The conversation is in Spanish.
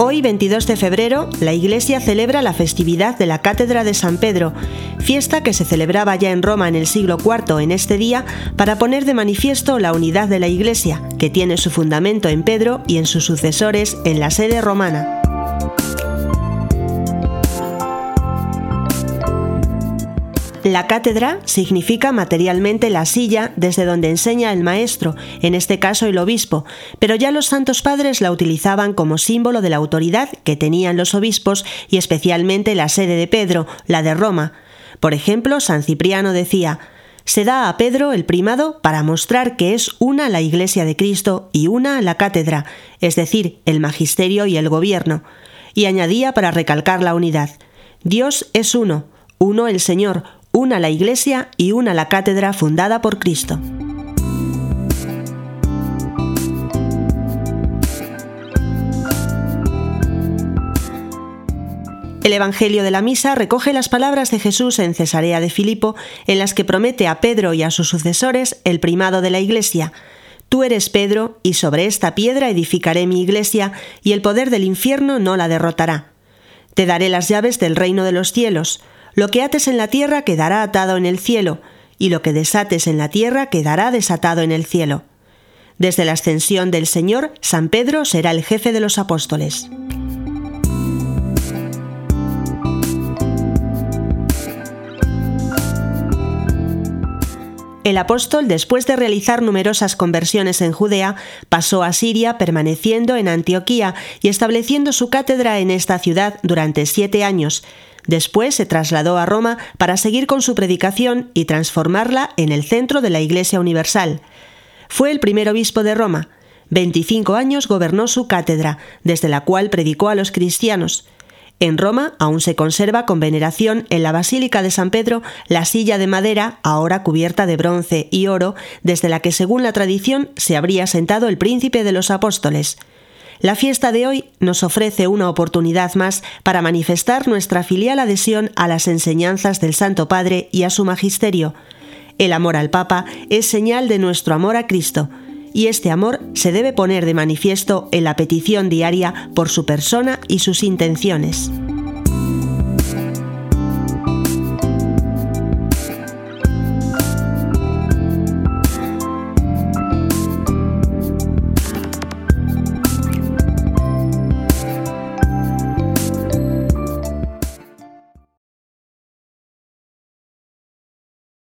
Hoy, 22 de febrero, la Iglesia celebra la festividad de la Cátedra de San Pedro, fiesta que se celebraba ya en Roma en el siglo IV en este día para poner de manifiesto la unidad de la Iglesia, que tiene su fundamento en Pedro y en sus sucesores en la sede romana. La cátedra significa materialmente la silla desde donde enseña el maestro, en este caso el obispo, pero ya los santos padres la utilizaban como símbolo de la autoridad que tenían los obispos y especialmente la sede de Pedro, la de Roma. Por ejemplo, San Cipriano decía, se da a Pedro el primado para mostrar que es una la Iglesia de Cristo y una la cátedra, es decir, el magisterio y el gobierno. Y añadía para recalcar la unidad, Dios es uno, uno el Señor, una la iglesia y una la cátedra fundada por Cristo. El Evangelio de la Misa recoge las palabras de Jesús en Cesarea de Filipo, en las que promete a Pedro y a sus sucesores el primado de la Iglesia. Tú eres Pedro, y sobre esta piedra edificaré mi Iglesia, y el poder del infierno no la derrotará. Te daré las llaves del reino de los cielos. Lo que ates en la tierra quedará atado en el cielo, y lo que desates en la tierra quedará desatado en el cielo. Desde la ascensión del Señor, San Pedro será el jefe de los apóstoles. El apóstol, después de realizar numerosas conversiones en Judea, pasó a Siria permaneciendo en Antioquía y estableciendo su cátedra en esta ciudad durante siete años, Después se trasladó a Roma para seguir con su predicación y transformarla en el centro de la Iglesia Universal. Fue el primer obispo de Roma. 25 años gobernó su cátedra, desde la cual predicó a los cristianos. En Roma aún se conserva con veneración en la Basílica de San Pedro la silla de madera, ahora cubierta de bronce y oro, desde la que según la tradición se habría sentado el príncipe de los apóstoles. La fiesta de hoy nos ofrece una oportunidad más para manifestar nuestra filial adhesión a las enseñanzas del Santo Padre y a su magisterio. El amor al Papa es señal de nuestro amor a Cristo, y este amor se debe poner de manifiesto en la petición diaria por su persona y sus intenciones.